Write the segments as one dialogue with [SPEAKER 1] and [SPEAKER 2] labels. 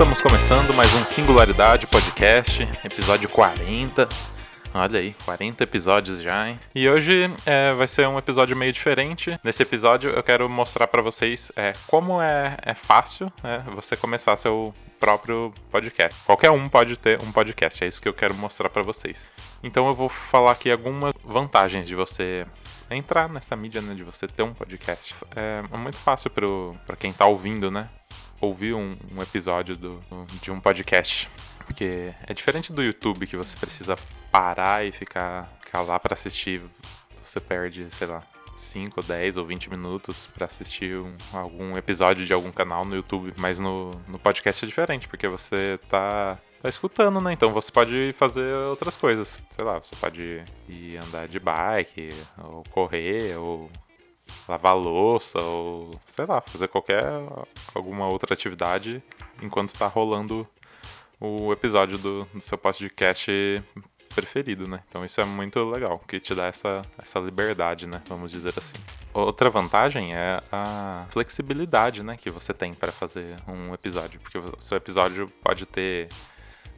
[SPEAKER 1] Estamos começando mais um Singularidade Podcast, episódio 40. Olha aí, 40 episódios já, hein? E hoje é, vai ser um episódio meio diferente. Nesse episódio eu quero mostrar para vocês é, como é, é fácil é, você começar seu próprio podcast. Qualquer um pode ter um podcast, é isso que eu quero mostrar para vocês. Então eu vou falar aqui algumas vantagens de você entrar nessa mídia, né, de você ter um podcast. É, é muito fácil para quem tá ouvindo, né? Ouvir um, um episódio do, de um podcast. Porque é diferente do YouTube que você precisa parar e ficar, ficar lá para assistir. Você perde, sei lá, 5, 10 ou 20 minutos para assistir um, algum episódio de algum canal no YouTube. Mas no, no podcast é diferente, porque você tá tá escutando, né? Então você pode fazer outras coisas. Sei lá, você pode ir andar de bike, ou correr, ou lavar louça, ou sei lá, fazer qualquer alguma outra atividade enquanto tá rolando o episódio do, do seu podcast preferido, né? Então isso é muito legal, que te dá essa, essa liberdade, né? Vamos dizer assim. Outra vantagem é a flexibilidade, né? Que você tem para fazer um episódio, porque o seu episódio pode ter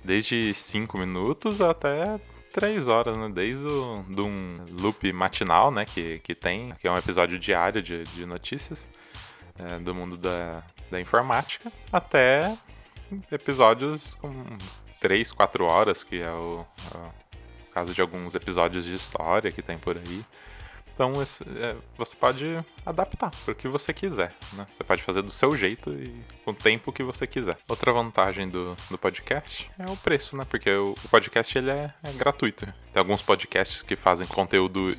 [SPEAKER 1] desde 5 minutos até 3 horas, né? Desde o, de um loop matinal, né? Que, que tem, que é um episódio diário de, de notícias é, do mundo da, da informática, até episódios com 3, 4 horas, que é o, é o caso de alguns episódios de história que tem por aí. Então esse, é, você pode adaptar para o que você quiser. Né? Você pode fazer do seu jeito e com o tempo que você quiser. Outra vantagem do, do podcast é o preço, né? Porque o, o podcast ele é, é, gratuito. Tem alguns podcasts que fazem conteúdo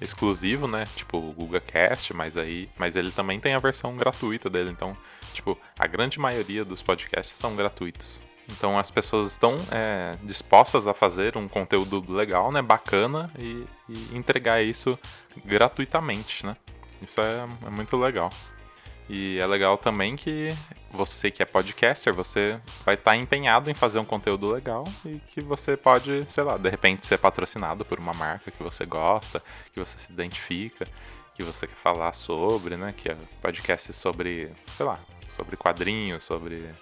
[SPEAKER 1] exclusivo, né? Tipo o Google Cast, mas aí, mas ele também tem a versão gratuita dele. Então, tipo, a grande maioria dos podcasts são gratuitos. Então as pessoas estão é, dispostas a fazer um conteúdo legal, né, bacana e, e entregar isso gratuitamente, né? Isso é, é, muito legal. E é legal também que você que é podcaster, você vai estar tá empenhado em fazer um conteúdo legal e que você pode, sei lá, de repente ser patrocinado por uma marca que você gosta, que você se identifica, que você quer falar sobre, né? Que é podcast sobre, sei lá, sobre quadrinhos, sobre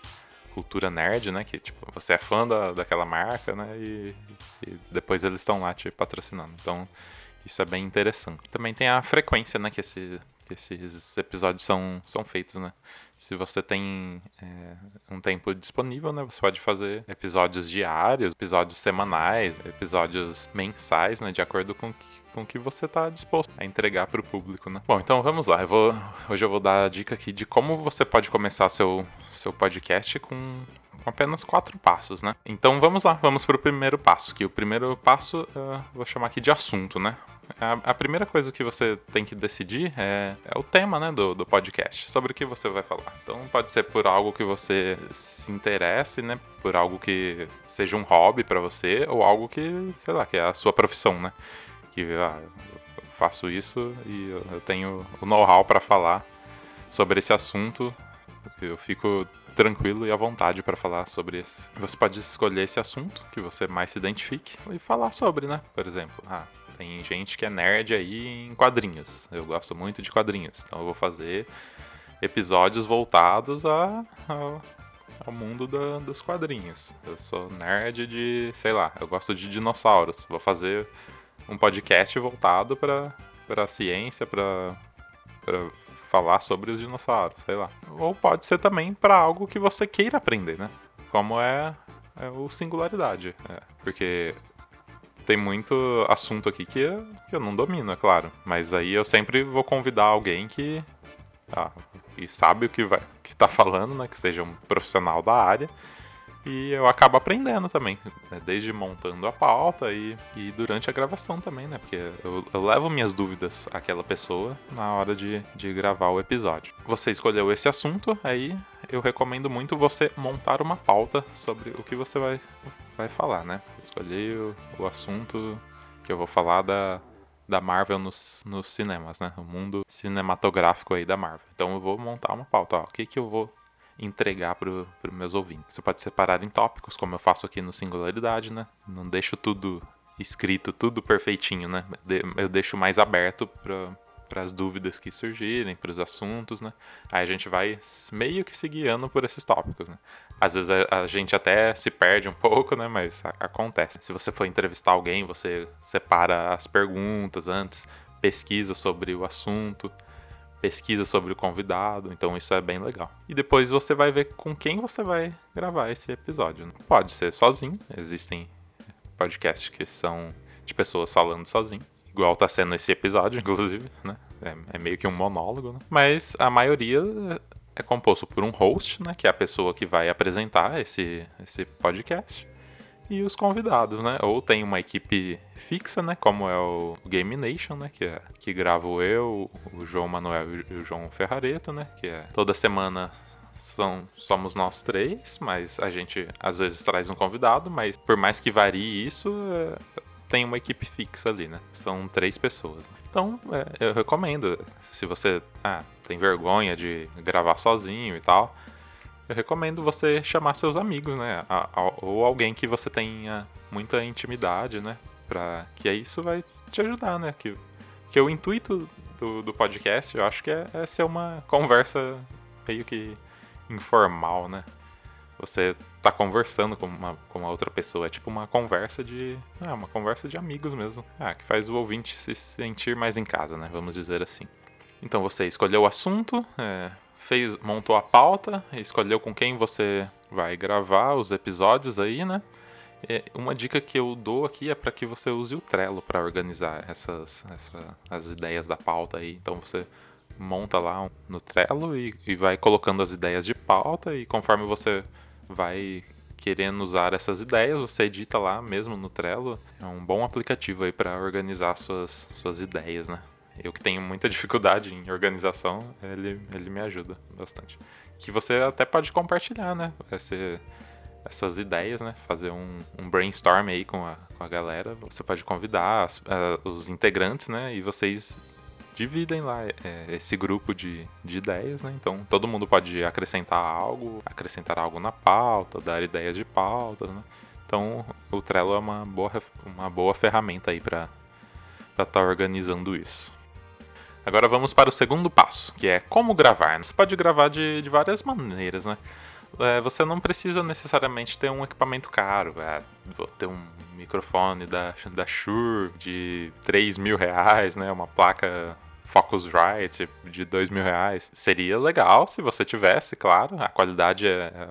[SPEAKER 1] cultura nerd, né? Que tipo, você é fã da, daquela marca, né? E, e depois eles estão lá te patrocinando. Então, isso é bem interessante. Também tem a frequência, né? Que, esse, esses episódios são, são feitos, né? Se você tem é, um tempo disponível, né? Você pode fazer episódios diários, episódios semanais, episódios mensais, né? De acordo com que, com que você está disposto a entregar para o público, né? Bom, então vamos lá. Eu vou, hoje eu vou dar a dica aqui de como você pode começar seu, seu podcast com com apenas quatro passos, né? Então vamos lá, vamos para o primeiro passo, que o primeiro passo uh, vou chamar aqui de assunto, né? A, a, primeira coisa que você tem que decidir é, é, o tema né, do, do podcast, sobre o que você vai falar. Então pode ser por algo que você se interesse, né? Por algo que seja um hobby para você, ou algo que, sei lá, que é a sua profissão, né? Que ah, eu faço isso e eu tenho o know-how para falar sobre esse assunto. Eu fico tranquilo e à vontade para falar sobre isso. Você pode escolher esse assunto que você mais se identifique e falar sobre, né? Por exemplo, ah, tem gente que é nerd aí em quadrinhos. Eu gosto muito de quadrinhos, então eu vou fazer episódios voltados a, a ao mundo da, dos quadrinhos. Eu sou nerd de, sei lá, eu gosto de dinossauros. Vou fazer um podcast voltado para para ciência, para para falar sobre os dinossauros, sei lá. Ou pode ser também para algo que você queira aprender, né? Como é, é o singularidade, é, porque tem muito assunto aqui que eu, que eu não domino, é claro. Mas aí eu sempre vou convidar alguém que, ah, que sabe o que, vai, que tá falando, né? Que seja um profissional da área. E eu acabo aprendendo também, né? desde montando a pauta e, e durante a gravação também, né? Porque eu, eu, levo minhas dúvidas àquela pessoa na hora de, de gravar o episódio. Você escolheu esse assunto, aí eu recomendo muito você montar uma pauta sobre o que você vai, vai falar, né? Escolhi o, o assunto que eu vou falar da, da Marvel nos, nos cinemas, né? O mundo cinematográfico aí da Marvel. Então eu vou montar uma pauta, ó. O que que eu vou entregar para os meus ouvintes. Você pode separar em tópicos, como eu faço aqui no Singularidade, né? Não deixo tudo escrito, tudo perfeitinho, né? Eu deixo mais aberto para as dúvidas que surgirem, para os assuntos, né? Aí a gente vai meio que se guiando por esses tópicos, né? Às vezes a, a gente até se perde um pouco, né? Mas a, acontece. Se você for entrevistar alguém, você separa as perguntas antes, pesquisa sobre o assunto, pesquisa sobre o convidado, então isso é bem legal. E depois você vai ver com quem você vai gravar esse episódio. Pode ser sozinho, existem podcasts que são de pessoas falando sozinho. Igual tá sendo esse episódio, inclusive, né? É, é meio que um monólogo, né? Mas a maioria é composto por um host, né? Que é a pessoa que vai apresentar esse, esse podcast. E os convidados, né? Ou tem uma equipe fixa, né? Como é o Game Nation, né? Que, é, que gravo eu, o João Manuel e o João Ferrareto, né? Que é toda semana são, somos nós três, mas a gente às vezes traz um convidado, mas por mais que varie isso, é, tem uma equipe fixa ali, né? São três pessoas. Então, é, eu recomendo. Se você ah, tem vergonha de gravar sozinho e tal, eu recomendo você chamar seus amigos, né? Ou alguém que você tenha muita intimidade, né? Pra, que aí isso vai te ajudar, né? Que, que o intuito do, do podcast, eu acho que é, é ser uma conversa meio que informal, né? Você tá conversando com uma, com uma outra pessoa. É tipo uma conversa de. Ah, uma conversa de amigos mesmo. Ah, que faz o ouvinte se sentir mais em casa, né? Vamos dizer assim. Então você escolheu o assunto, é, fez, montou a pauta, escolheu com quem você vai gravar os episódios aí, né? É, uma dica que eu dou aqui é para que você use o Trello para organizar essas, essa, as ideias da pauta aí. Então você monta lá no Trello e, e vai colocando as ideias de pauta e conforme você vai querendo usar essas ideias, você edita lá mesmo no Trello. É um bom aplicativo aí para organizar suas, suas ideias, né? Eu que tenho muita dificuldade em organização, ele, ele me ajuda bastante. Que você até pode compartilhar, né? Esse, essas ideias, né? Fazer um, um brainstorm aí com a, com a galera. Você pode convidar as, uh, os integrantes, né? E vocês dividem lá é, esse grupo de, de ideias, né? Então todo mundo pode acrescentar algo, acrescentar algo na pauta, dar ideias de pauta, né? Então o Trello é uma boa, uma boa ferramenta aí para estar tá organizando isso. Agora vamos para o segundo passo, que é como gravar. Você pode gravar de, de várias maneiras, né? É, você não precisa necessariamente ter um equipamento caro. É, vou ter um microfone da, da Shure de 3 mil reais, né? Uma placa Focusrite de 2 mil reais. Seria legal se você tivesse, claro. A qualidade é,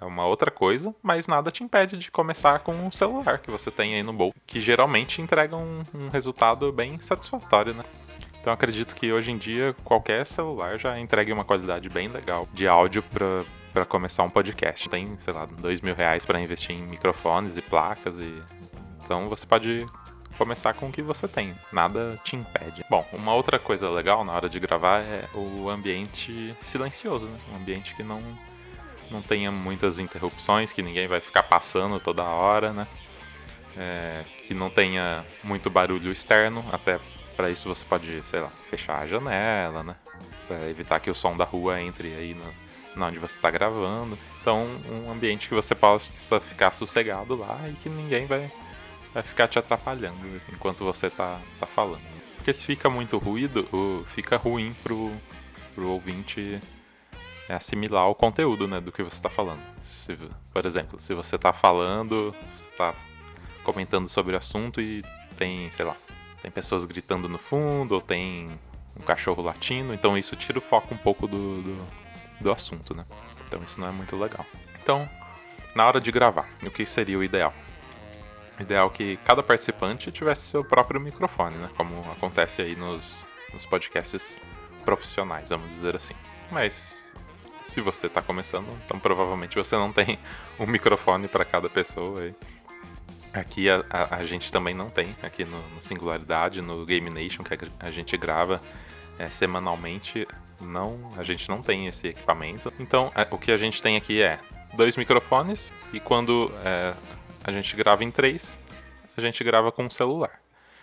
[SPEAKER 1] é uma outra coisa, mas nada te impede de começar com um celular que você tem aí no bolso, que geralmente entrega um, um resultado bem satisfatório, né? Então acredito que hoje em dia qualquer celular já entregue uma qualidade bem legal de áudio para para começar um podcast. Tem, sei lá, dois mil reais para investir em microfones e placas e então você pode começar com o que você tem, nada te impede. Bom, uma outra coisa legal na hora de gravar é o ambiente silencioso, né? Um ambiente que não não tenha muitas interrupções, que ninguém vai ficar passando toda hora, né? É, que não tenha muito barulho externo, até para isso você pode, sei lá, fechar a janela, né? Pra evitar que o som da rua entre aí no, onde você está gravando. Então, um ambiente que você possa ficar sossegado lá e que ninguém vai, vai ficar te atrapalhando enquanto você está tá falando. Porque se fica muito ruído, fica ruim pro, pro ouvinte assimilar o conteúdo né, do que você está falando. Se, por exemplo, se você está falando, está comentando sobre o assunto e tem, sei lá, tem pessoas gritando no fundo, ou tem um cachorro latindo, então isso tira o foco um pouco do, do, do assunto, né? Então isso não é muito legal. Então, na hora de gravar, o que seria o ideal? O ideal é que cada participante tivesse seu próprio microfone, né? Como acontece aí nos, nos podcasts profissionais, vamos dizer assim. Mas se você está começando, então provavelmente você não tem um microfone para cada pessoa. Aí. Aqui a, a, a, gente também não tem, aqui no, no, Singularidade, no Game Nation, que a, gente grava é, semanalmente, não, a gente não tem esse equipamento. Então, é, o que a gente tem aqui é dois microfones e quando é, a gente grava em três, a gente grava com um celular.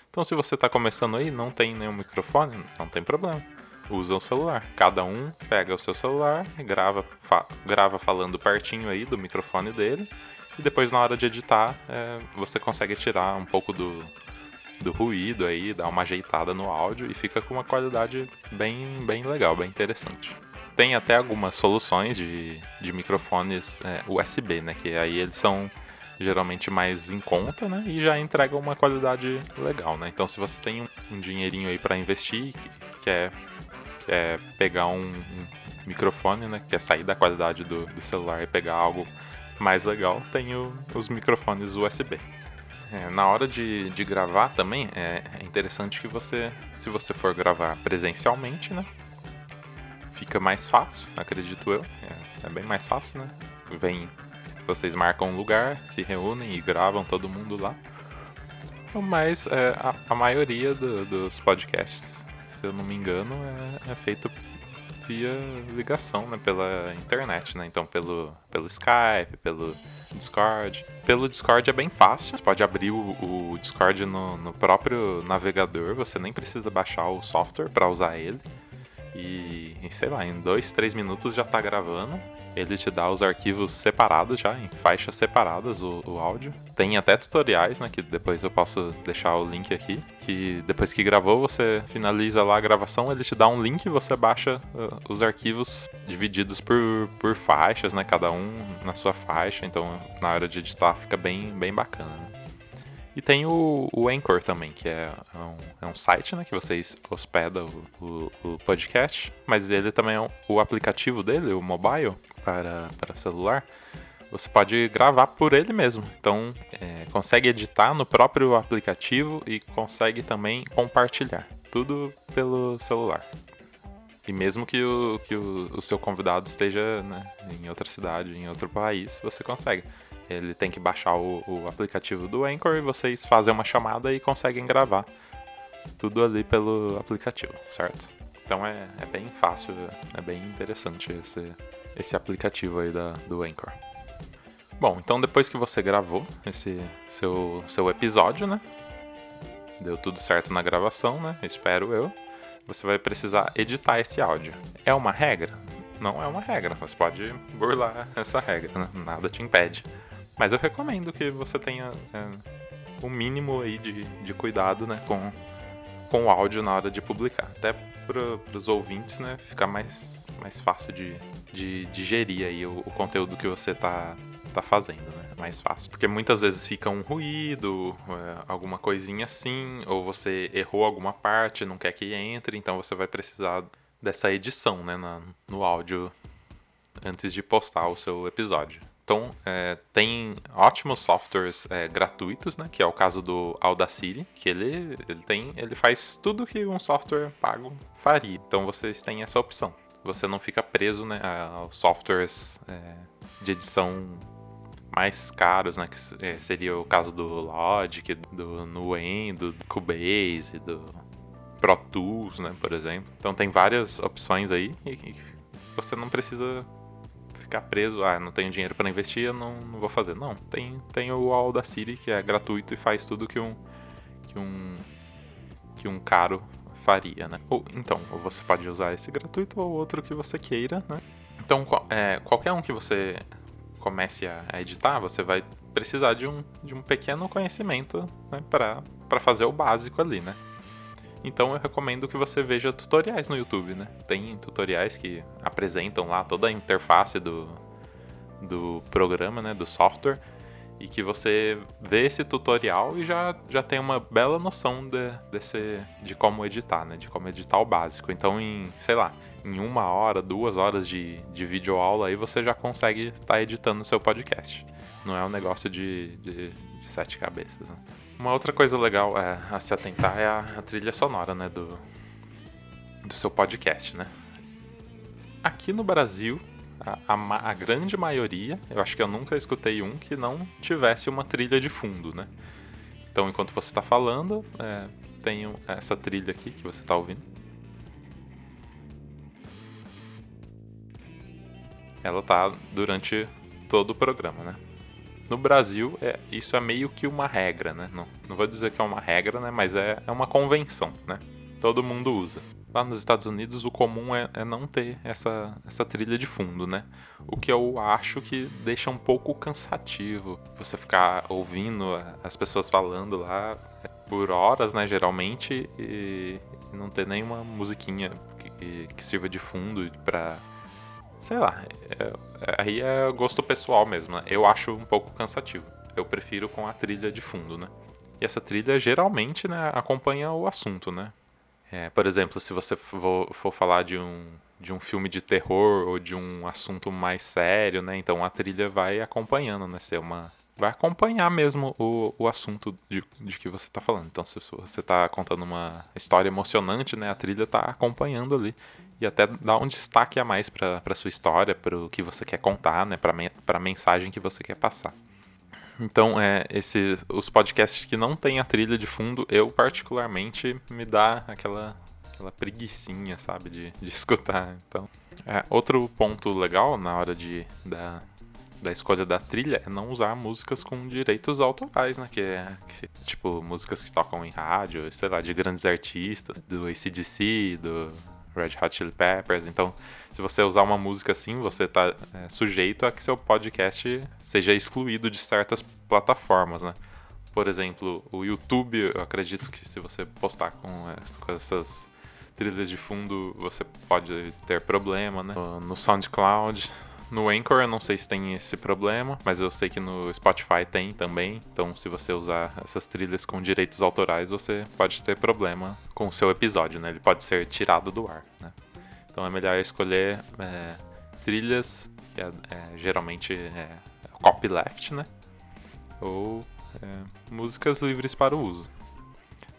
[SPEAKER 1] Então, se você está começando aí, não tem nenhum microfone, não tem problema. Usa o celular. Cada um pega o seu celular e grava, fa grava falando pertinho aí do microfone dele. E depois, na hora de editar, é, você consegue tirar um pouco do, do ruído aí, dá uma ajeitada no áudio e fica com uma qualidade bem, bem legal, bem interessante. Tem até algumas soluções de, de microfones é, USB, né? Que aí eles são geralmente mais em conta, né? E já entregam uma qualidade legal, né? Então se você tem um, um dinheirinho aí para investir, quer, quer pegar um, um, microfone, né? Quer sair da qualidade do, do celular e pegar algo mais legal, tem o, os microfones USB. É, na hora de, de gravar também, é, é interessante que você, se você for gravar presencialmente, né? Fica mais fácil, acredito eu. É, é bem mais fácil, né? Vem, vocês marcam um lugar, se reúnem e gravam todo mundo lá. Mas é, a, a, maioria do, dos podcasts, se eu não me engano, é, é feito via ligação, né, pela internet, né? Então pelo, pelo Skype, pelo Discord. Pelo Discord é bem fácil. Você pode abrir o, o Discord no, no próprio navegador. Você nem precisa baixar o software para usar ele. E, sei lá, em dois, três minutos já tá gravando. Ele te dá os arquivos separados já, em faixas separadas o, o, áudio. Tem até tutoriais, né? Que depois eu posso deixar o link aqui. Que depois que gravou, você finaliza lá a gravação, ele te dá um link e você baixa uh, os arquivos divididos por, por faixas, né? Cada um na sua faixa. Então na hora de editar fica bem, bem bacana. Né? E tem o, o Anchor também, que é um, é um site né, que vocês hospedam o, o, o podcast, mas ele também é um, o aplicativo dele, o mobile, para, para celular, você pode gravar por ele mesmo. Então, é, consegue editar no próprio aplicativo e consegue também compartilhar. Tudo pelo celular. E mesmo que o, que o, o seu convidado esteja né, em outra cidade, em outro país, você consegue. Ele tem que baixar o, o, aplicativo do Anchor e vocês fazem uma chamada e conseguem gravar tudo ali pelo aplicativo, certo? Então é, é bem fácil, é bem interessante esse, esse aplicativo aí da, do Anchor. Bom, então depois que você gravou esse seu, seu episódio, né? Deu tudo certo na gravação, né? Espero eu. Você vai precisar editar esse áudio. É uma regra? Não é uma regra. Você pode burlar essa regra, né? Nada te impede. Mas eu recomendo que você tenha é, o mínimo aí de, de cuidado né, com, com o áudio na hora de publicar. Até para os ouvintes né, ficar mais, mais fácil de, de digerir aí o, o conteúdo que você está tá fazendo, né? Mais fácil. Porque muitas vezes fica um ruído, é, alguma coisinha assim, ou você errou alguma parte, não quer que entre, então você vai precisar dessa edição, né, na, no áudio antes de postar o seu episódio. Então, é, tem ótimos softwares é, gratuitos, né? Que é o caso do Audacity, que ele, ele tem, ele faz tudo que um software pago faria. Então, vocês têm essa opção. Você não fica preso, né, aos softwares é, de edição mais caros, né? Que é, seria o caso do Logic, do Nuend, do Cubase, do Pro Tools, né, por exemplo. Então, tem várias opções aí e você não precisa ficar preso, ah, não tenho dinheiro para investir, eu não, não vou fazer. Não, tem, tem o Audacity que é gratuito e faz tudo que um que um que um caro faria, né? Ou então, ou você pode usar esse gratuito ou outro que você queira, né? Então, é, qualquer um que você comece a, editar, você vai precisar de um, de um pequeno conhecimento né, para fazer o básico ali, né? Então eu recomendo que você veja tutoriais no YouTube, né? Tem tutoriais que apresentam lá toda a interface do, do programa, né? Do software. E que você vê esse tutorial e já, já tem uma bela noção de, desse, de como editar, né? De como editar o básico. Então, em, sei lá, em uma hora, duas horas de, de vídeo aula aí, você já consegue estar tá editando o seu podcast. Não é um negócio de, de, de sete cabeças, né? Uma outra coisa legal é, a se atentar é a, a trilha sonora, né, do, do seu podcast, né? Aqui no Brasil, a, a, a, grande maioria, eu acho que eu nunca escutei um que não tivesse uma trilha de fundo, né? Então, enquanto você está falando, é, tem essa trilha aqui que você está ouvindo. Ela tá durante todo o programa, né? No Brasil, é, isso é meio que uma regra, né? Não, não vou dizer que é uma regra, né? Mas é, é uma convenção, né? Todo mundo usa. Lá nos Estados Unidos, o comum é, é, não ter essa, essa trilha de fundo, né? O que eu acho que deixa um pouco cansativo você ficar ouvindo as pessoas falando lá. por horas, né, geralmente, e não ter nenhuma musiquinha que, que sirva de fundo pra. Sei lá, é, é, aí é gosto pessoal mesmo, né? Eu acho um pouco cansativo. Eu prefiro com a trilha de fundo, né? E essa trilha geralmente né, acompanha o assunto, né? É, por exemplo, se você for, for falar de um, de um filme de terror ou de um assunto mais sério, né? Então a trilha vai acompanhando, né? Ser uma, vai acompanhar mesmo o, o assunto de, de que você está falando. Então, se você está contando uma história emocionante, né, a trilha está acompanhando ali e até dá um destaque a mais para sua história, para o que você quer contar, né, para a mensagem que você quer passar. Então, é, esses, os podcasts que não tem a trilha de fundo, eu particularmente me dá aquela, aquela preguiçinha, sabe, de, de escutar. Então, é, outro ponto legal na hora de, da, da escolha da trilha é não usar músicas com direitos autorais, né? Que é que, tipo músicas que tocam em rádio, sei lá, de grandes artistas, do ACDC, do Red Hot Chili Peppers. Então, se você usar uma música assim, você está é, sujeito a que seu podcast seja excluído de certas plataformas, né? Por exemplo, o YouTube, eu acredito que se você postar com, com essas trilhas de fundo, você pode ter problema, né? No SoundCloud, no Anchor eu não sei se tem esse problema, mas eu sei que no Spotify tem também. Então, se você usar essas trilhas com direitos autorais, você pode ter problema com o seu episódio, né? Ele pode ser tirado do ar, né? Então é melhor escolher é, trilhas que é, é, geralmente é copyleft, né? Ou é, músicas livres para o uso.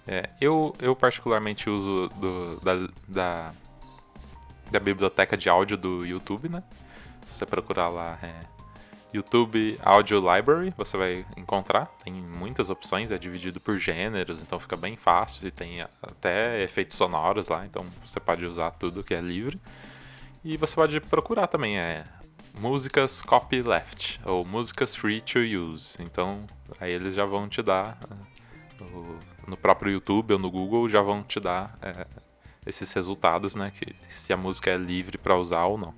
[SPEAKER 1] É, eu, eu particularmente uso do, da, da, da biblioteca de áudio do YouTube, né? Se você procurar lá é, YouTube Audio Library, você vai encontrar. Tem muitas opções, é dividido por gêneros, então fica bem fácil. E tem até efeitos sonoros lá, então você pode usar tudo que é livre. E você pode procurar também é, músicas copyleft ou músicas free to use. Então aí eles já vão te dar no próprio YouTube ou no Google já vão te dar é, esses resultados, né? Que se a música é livre para usar ou não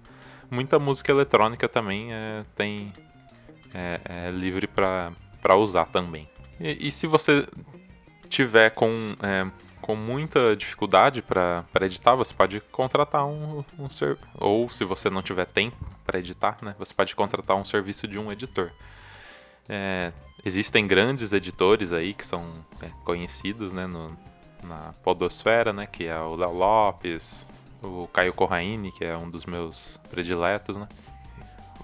[SPEAKER 1] muita música eletrônica também é, tem é, é livre para usar também. E, e, se você tiver com, é, com muita dificuldade para editar, você pode contratar um, um ser, ou se você não tiver tempo para editar, né, você pode contratar um serviço de um editor. É, existem grandes editores aí que são é, conhecidos né, no, na podosfera, né, que é o Léo Lopes, o Caio Corraine, que é um dos meus prediletos, né?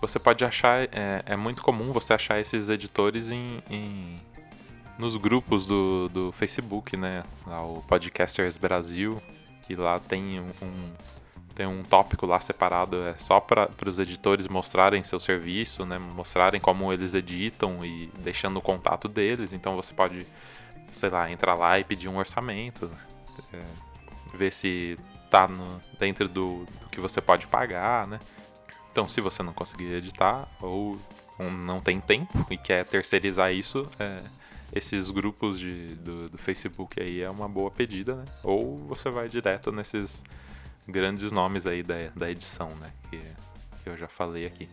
[SPEAKER 1] Você pode achar, é, é muito comum você achar esses editores em, em nos grupos do, do Facebook, né? O Podcasters Brasil, que lá tem um, tem um tópico lá separado é só para os editores mostrarem seu serviço, né? Mostrarem como eles editam e deixando o contato deles. Então você pode, sei lá, entrar lá e pedir um orçamento, é, ver se tá no, dentro do, do, que você pode pagar, né? Então, se você não conseguir editar ou não tem tempo e quer terceirizar isso, é, esses grupos de, do, do, Facebook aí é uma boa pedida, né? Ou você vai direto nesses grandes nomes aí da, da edição, né? Que, que eu já falei aqui.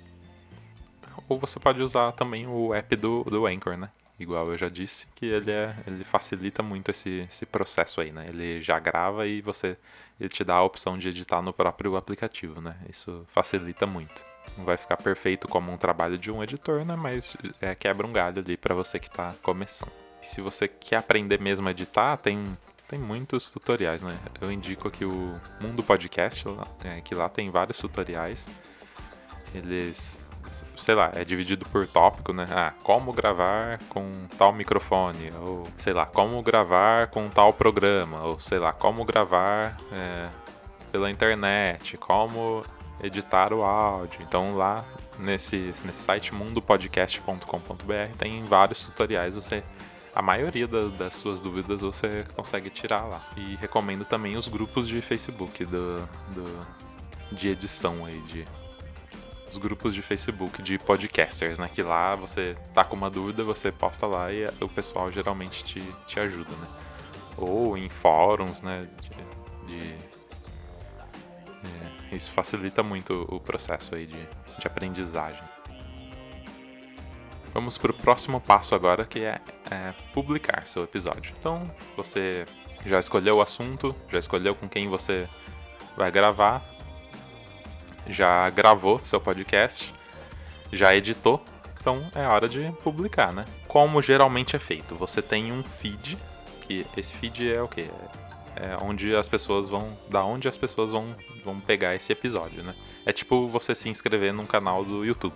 [SPEAKER 1] Ou você pode usar também o app do, do Anchor, né? Igual eu já disse, que ele, é, ele facilita muito esse, esse processo aí, né? Ele já grava e você ele te dá a opção de editar no próprio aplicativo, né? Isso facilita muito. Não vai ficar perfeito como um trabalho de um editor, né? Mas é, quebra um galho ali para você que está começando. E se você quer aprender mesmo a editar, tem, tem muitos tutoriais, né? Eu indico aqui o Mundo Podcast, é, que lá tem vários tutoriais. Eles sei lá, é dividido por tópico, né? Ah, como gravar com tal microfone, ou sei lá, como gravar com tal programa, ou sei lá, como gravar é, pela internet, como editar o áudio. Então lá nesse, nesse site mundopodcast.com.br tem vários tutoriais, você a maioria da, das suas dúvidas você consegue tirar lá. E recomendo também os grupos de Facebook do, do de edição aí de os grupos de Facebook de podcasters, né? Que lá você tá com uma dúvida, você posta lá e o pessoal geralmente te, te ajuda, né? Ou em fóruns, né? De, de é, isso facilita muito o processo aí de, de aprendizagem. vamos para o próximo passo agora, que é, é, publicar seu episódio. Então, você já escolheu o assunto, já escolheu com quem você vai gravar, já gravou seu podcast, já editou, então é hora de publicar, né? Como geralmente é feito? Você tem um feed, que esse feed é o quê? É onde as pessoas vão. Da onde as pessoas vão, vão pegar esse episódio, né? É tipo você se inscrever num canal do YouTube.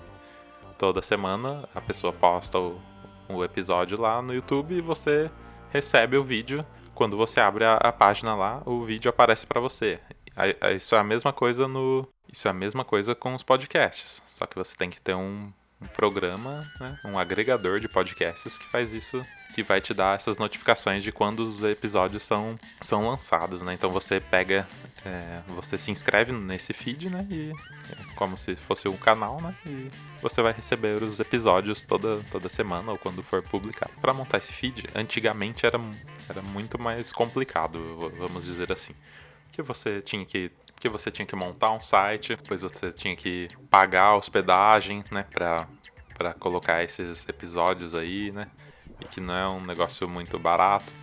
[SPEAKER 1] Toda semana a pessoa posta o, o episódio lá no YouTube e você recebe o vídeo. Quando você abre a, a página lá, o vídeo aparece para você. Isso é a mesma coisa no. Isso é a mesma coisa com os podcasts. Só que você tem que ter um, um programa, né, um agregador de podcasts que faz isso, que vai te dar essas notificações de quando os episódios são, são lançados, né? Então você pega, é, você se inscreve nesse feed, né? E é como se fosse um canal, né? E você vai receber os episódios toda, toda semana ou quando for publicado. Para montar esse feed, antigamente era, era muito mais complicado, vamos dizer assim. Que você tinha que que você tinha que montar um site, depois você tinha que pagar a hospedagem, né, pra, pra colocar esses episódios aí, né, e que não é um negócio muito barato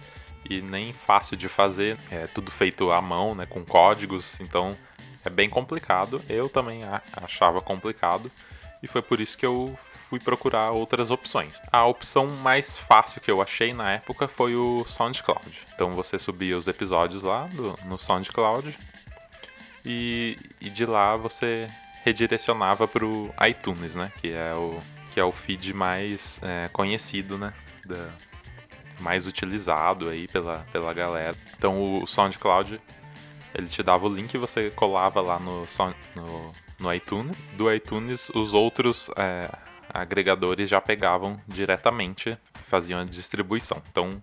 [SPEAKER 1] e nem fácil de fazer, é tudo feito à mão, né, com códigos, então é bem complicado. Eu também achava complicado e foi por isso que eu fui procurar outras opções. A opção mais fácil que eu achei na época foi o SoundCloud. Então você subia os episódios lá do, no SoundCloud e, e de lá você redirecionava para o iTunes, né? Que é o, que é o feed mais é, conhecido, né? Da, mais utilizado aí pela, pela galera. Então o SoundCloud ele te dava o link e você colava lá no, no, no iTunes. Do iTunes, os outros é, agregadores já pegavam diretamente, faziam a distribuição. Então,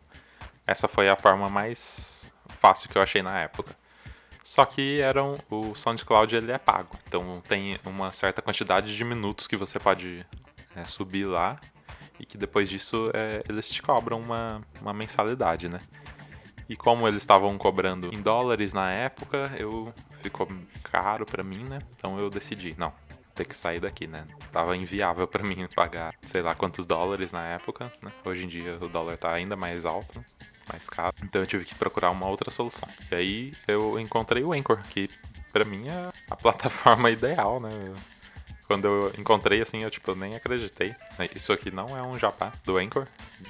[SPEAKER 1] essa foi a forma mais fácil que eu achei na época. Só que eram o SoundCloud ele é pago, então tem uma certa quantidade de minutos que você pode é, subir lá e que depois disso é, eles te cobram uma, uma mensalidade, né? E como eles estavam cobrando em dólares na época, eu ficou caro para mim, né? Então eu decidi, não, ter que sair daqui, né? Tava inviável para mim pagar, sei lá quantos dólares na época, né? Hoje em dia o dólar tá ainda mais alto mais caro. Então eu tive que procurar uma outra solução. E aí eu encontrei o Anchor, que para mim é a plataforma ideal, né? Quando eu encontrei assim, eu tipo, nem acreditei. Isso aqui não é um jabá do Anchor,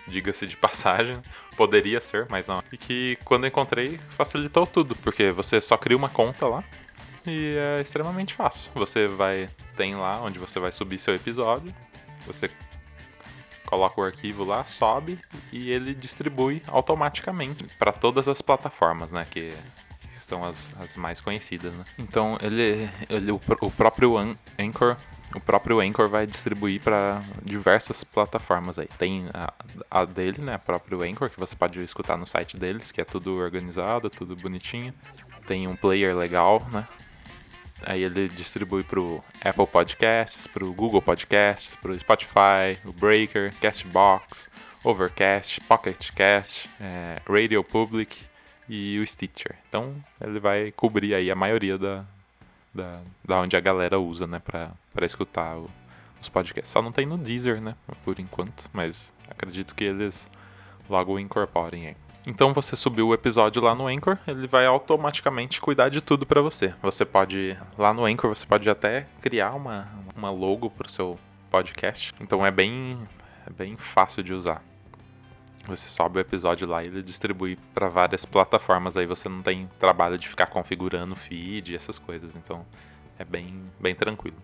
[SPEAKER 1] diga-se de passagem. Poderia ser, mas não. E que quando eu encontrei, facilitou tudo, porque você só cria uma conta lá e é extremamente fácil. Você vai tem lá onde você vai subir seu episódio. Você coloca o arquivo lá, sobe e ele distribui automaticamente para todas as plataformas, né? Que são as, as mais conhecidas, né? Então ele, ele o, o próprio Anchor o próprio Anchor vai distribuir para diversas plataformas aí. Tem a, a, dele, né, a próprio Anchor, que você pode escutar no site deles, que é tudo organizado, tudo bonitinho. Tem um player legal, né? Aí ele distribui para o Apple Podcasts, para o Google Podcasts, para o Spotify, o Breaker, Castbox, Overcast, Pocket Cast, é, Radio Public e o Stitcher. Então ele vai cobrir aí a maioria da, da, da onde a galera usa, né, para escutar o, os podcasts. Só não tem no Deezer, né, por enquanto, mas acredito que eles logo incorporem aí. Então você subiu o episódio lá no Anchor, ele vai automaticamente cuidar de tudo para você. Você pode lá no Anchor você pode até criar uma, uma logo para o seu podcast. Então é bem é bem fácil de usar. Você sobe o episódio lá e ele distribui para várias plataformas. Aí você não tem trabalho de ficar configurando feed e essas coisas. Então é bem bem tranquilo.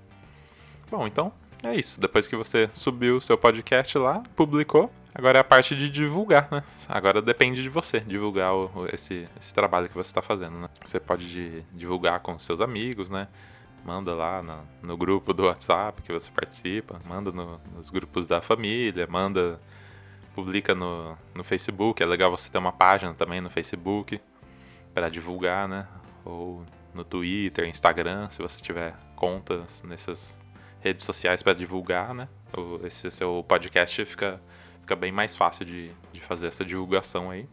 [SPEAKER 1] Bom, então é isso. Depois que você subiu o seu podcast lá, publicou, agora é a parte de divulgar, né? Agora depende de você divulgar o, esse, esse trabalho que você está fazendo, né? Você pode divulgar com seus amigos, né? Manda lá no, no grupo do WhatsApp que você participa, manda no, nos grupos da família, manda, publica no, no Facebook. É legal você ter uma página também no Facebook para divulgar, né? Ou no Twitter, Instagram, se você tiver contas nessas redes sociais para divulgar, né? Esse seu podcast fica, fica bem mais fácil de, de fazer essa divulgação aí.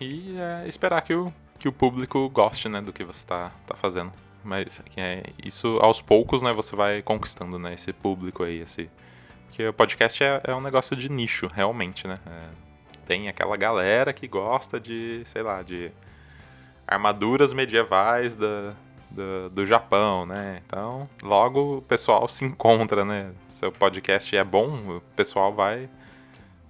[SPEAKER 1] E é, esperar que o, que o público goste, né, do que você está tá fazendo. Mas é, isso aos poucos, né, você vai conquistando, né, esse público aí, esse, Porque o podcast é, é um negócio de nicho, realmente, né? É, tem aquela galera que gosta de, sei lá, de armaduras medievais da, do, do Japão, né? Então, logo o pessoal se encontra, né? Seu podcast é bom, o pessoal vai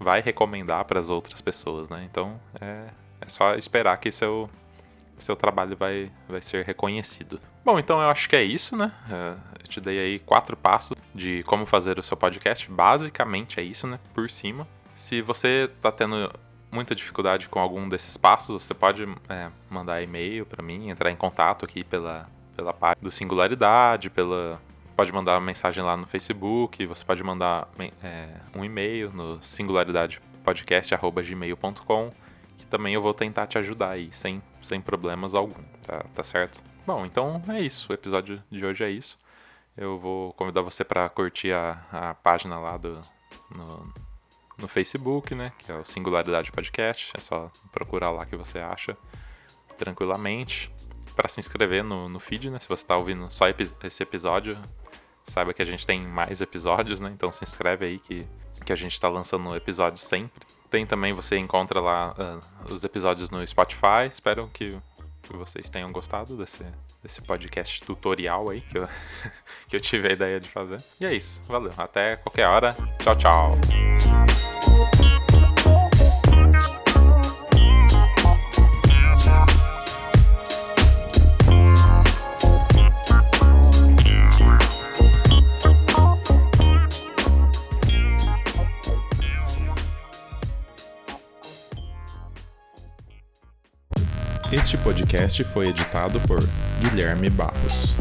[SPEAKER 1] vai recomendar para as outras pessoas, né? Então, é, é só esperar que seu seu trabalho vai, vai ser reconhecido. Bom, então eu acho que é isso, né? É, eu te dei aí quatro passos de como fazer o seu podcast. Basicamente é isso, né? Por cima. Se você está tendo muita dificuldade com algum desses passos, você pode é, mandar e-mail para mim, entrar em contato aqui pela, pela página do Singularidade, pela pode mandar uma mensagem lá no Facebook, você pode mandar é, um e-mail no singularidadepodcast.gmail.com que também eu vou tentar te ajudar aí, sem, sem problemas algum, tá, tá certo? Bom, então é isso, o episódio de hoje é isso. Eu vou convidar você para curtir a, a página lá do, no, no Facebook, né? Que é o Singularidade Podcast. É só procurar lá que você acha tranquilamente. Para se inscrever no, no feed, né? Se você está ouvindo só esse episódio, saiba que a gente tem mais episódios, né? Então se inscreve aí que, que a gente está lançando episódios sempre. Tem também, você encontra lá uh, os episódios no Spotify. Espero que, que vocês tenham gostado desse, desse podcast tutorial aí que eu, que eu tive a ideia de fazer. E é isso. Valeu. Até qualquer hora. Tchau, tchau.
[SPEAKER 2] Este podcast foi editado por Guilherme Barros.